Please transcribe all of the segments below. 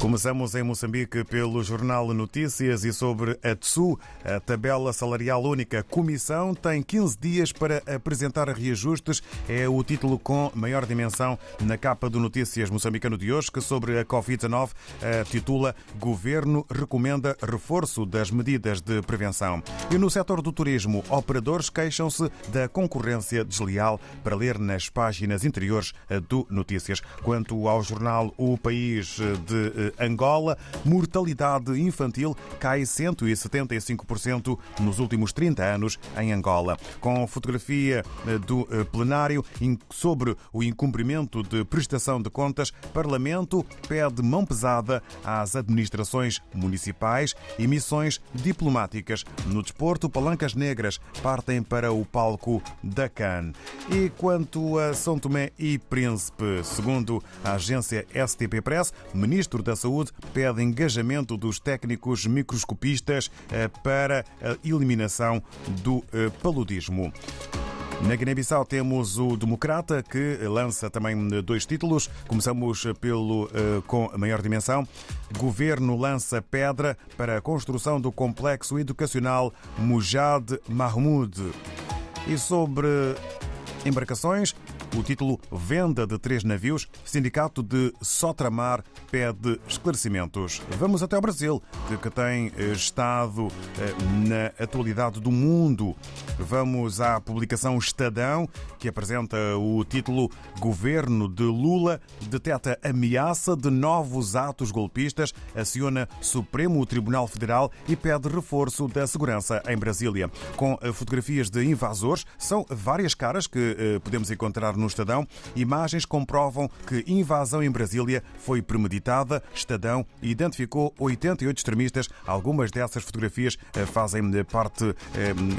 Começamos em Moçambique pelo Jornal Notícias e sobre a TSU, a tabela salarial única. Comissão tem 15 dias para apresentar reajustes. É o título com maior dimensão na capa do Notícias moçambicano de hoje, que sobre a Covid-19 titula Governo recomenda reforço das medidas de prevenção. E no setor do turismo, operadores queixam-se da concorrência desleal para ler nas páginas interiores do Notícias. Quanto ao jornal O País de Angola, mortalidade infantil cai 175% nos últimos 30 anos em Angola. Com fotografia do plenário sobre o incumprimento de prestação de contas, Parlamento pede mão pesada às administrações municipais e missões diplomáticas. No desporto, palancas negras partem para o palco da CAN. E quanto a São Tomé e Príncipe, segundo a agência STP Press, ministro da Saúde pede engajamento dos técnicos microscopistas para a eliminação do paludismo. Na Guiné-Bissau temos o Democrata, que lança também dois títulos. Começamos pelo com a maior dimensão. Governo lança pedra para a construção do complexo educacional Mujad Mahmoud. E sobre embarcações, o título Venda de três navios, Sindicato de Sotramar pede esclarecimentos. Vamos até ao Brasil, que tem estado na atualidade do mundo. Vamos à publicação Estadão, que apresenta o título Governo de Lula deteta ameaça de novos atos golpistas, aciona Supremo Tribunal Federal e pede reforço da segurança em Brasília. Com fotografias de invasores, são várias caras que podemos encontrar no Estadão. Imagens comprovam que invasão em Brasília foi premeditada. Estadão identificou 88 extremistas. Algumas dessas fotografias fazem parte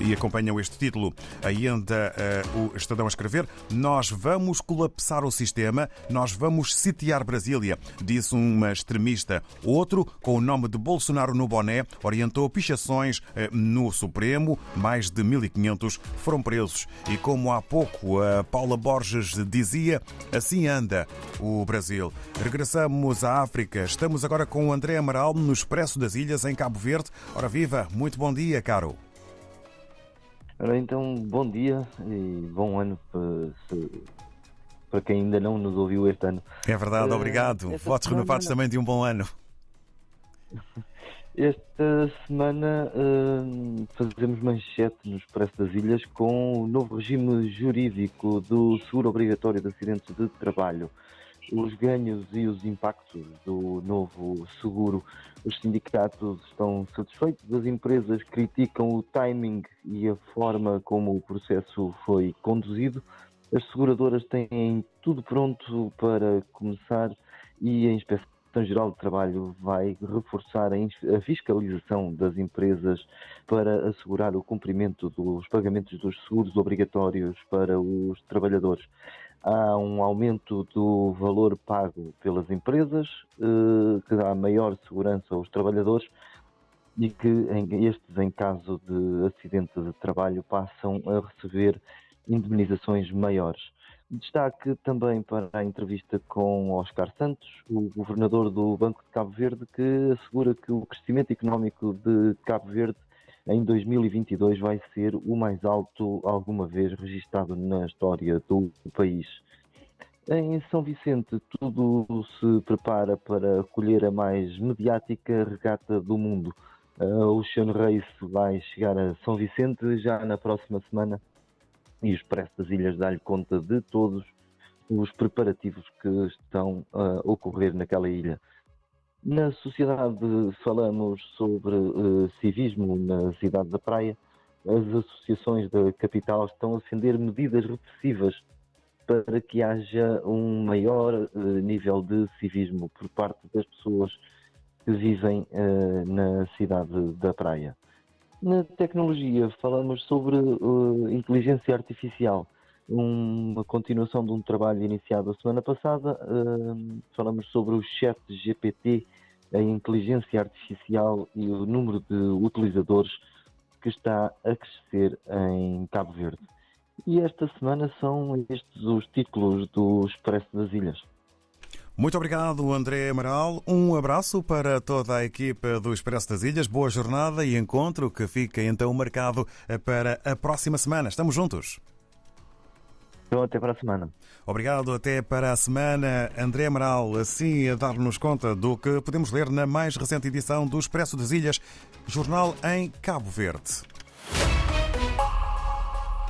e acompanham este título. Ainda o Estadão a escrever: Nós vamos colapsar o sistema, nós vamos sitiar Brasília, disse uma extremista. Outro, com o nome de Bolsonaro no boné, orientou pichações no Supremo. Mais de 1.500 foram presos. E como há pouco a Paula Borges dizia: assim anda o Brasil. Regressamos à África. Estamos agora com o André Amaral no Expresso das Ilhas, em Cabo Verde. Ora viva, muito bom dia, caro. Ora então, bom dia e bom ano para, quem ainda não nos ouviu este ano. É verdade, obrigado. Votos renovados também de um bom ano. Esta semana uh, fazemos manchete no Expresso das Ilhas com o novo regime jurídico do seguro obrigatório de acidentes de trabalho. Os ganhos e os impactos do novo seguro. Os sindicatos estão satisfeitos, as empresas criticam o timing e a forma como o processo foi conduzido. As seguradoras têm tudo pronto para começar e a inspeção Direção-Geral do Trabalho vai reforçar a fiscalização das empresas para assegurar o cumprimento dos pagamentos dos seguros obrigatórios para os trabalhadores. Há um aumento do valor pago pelas empresas, que dá maior segurança aos trabalhadores e que estes, em caso de acidente de trabalho, passam a receber indemnizações maiores. Destaque também para a entrevista com Oscar Santos, o governador do Banco de Cabo Verde, que assegura que o crescimento económico de Cabo Verde em 2022 vai ser o mais alto alguma vez registado na história do país. Em São Vicente, tudo se prepara para acolher a mais mediática regata do mundo. O Ocean Race vai chegar a São Vicente já na próxima semana e o Expresso das Ilhas dá-lhe conta de todos os preparativos que estão a ocorrer naquela ilha. Na sociedade falamos sobre uh, civismo na cidade da Praia. As associações da capital estão a defender medidas repressivas para que haja um maior uh, nível de civismo por parte das pessoas que vivem uh, na cidade da Praia. Na tecnologia, falamos sobre uh, inteligência artificial, uma continuação de um trabalho iniciado a semana passada. Uh, falamos sobre o chat GPT, a inteligência artificial e o número de utilizadores que está a crescer em Cabo Verde. E esta semana são estes os títulos do Expresso das Ilhas. Muito obrigado, André Amaral. Um abraço para toda a equipa do Expresso das Ilhas. Boa jornada e encontro que fica então marcado para a próxima semana. Estamos juntos. Então, até para a semana. Obrigado, até para a semana. André Amaral, assim a dar-nos conta do que podemos ler na mais recente edição do Expresso das Ilhas, jornal em Cabo Verde.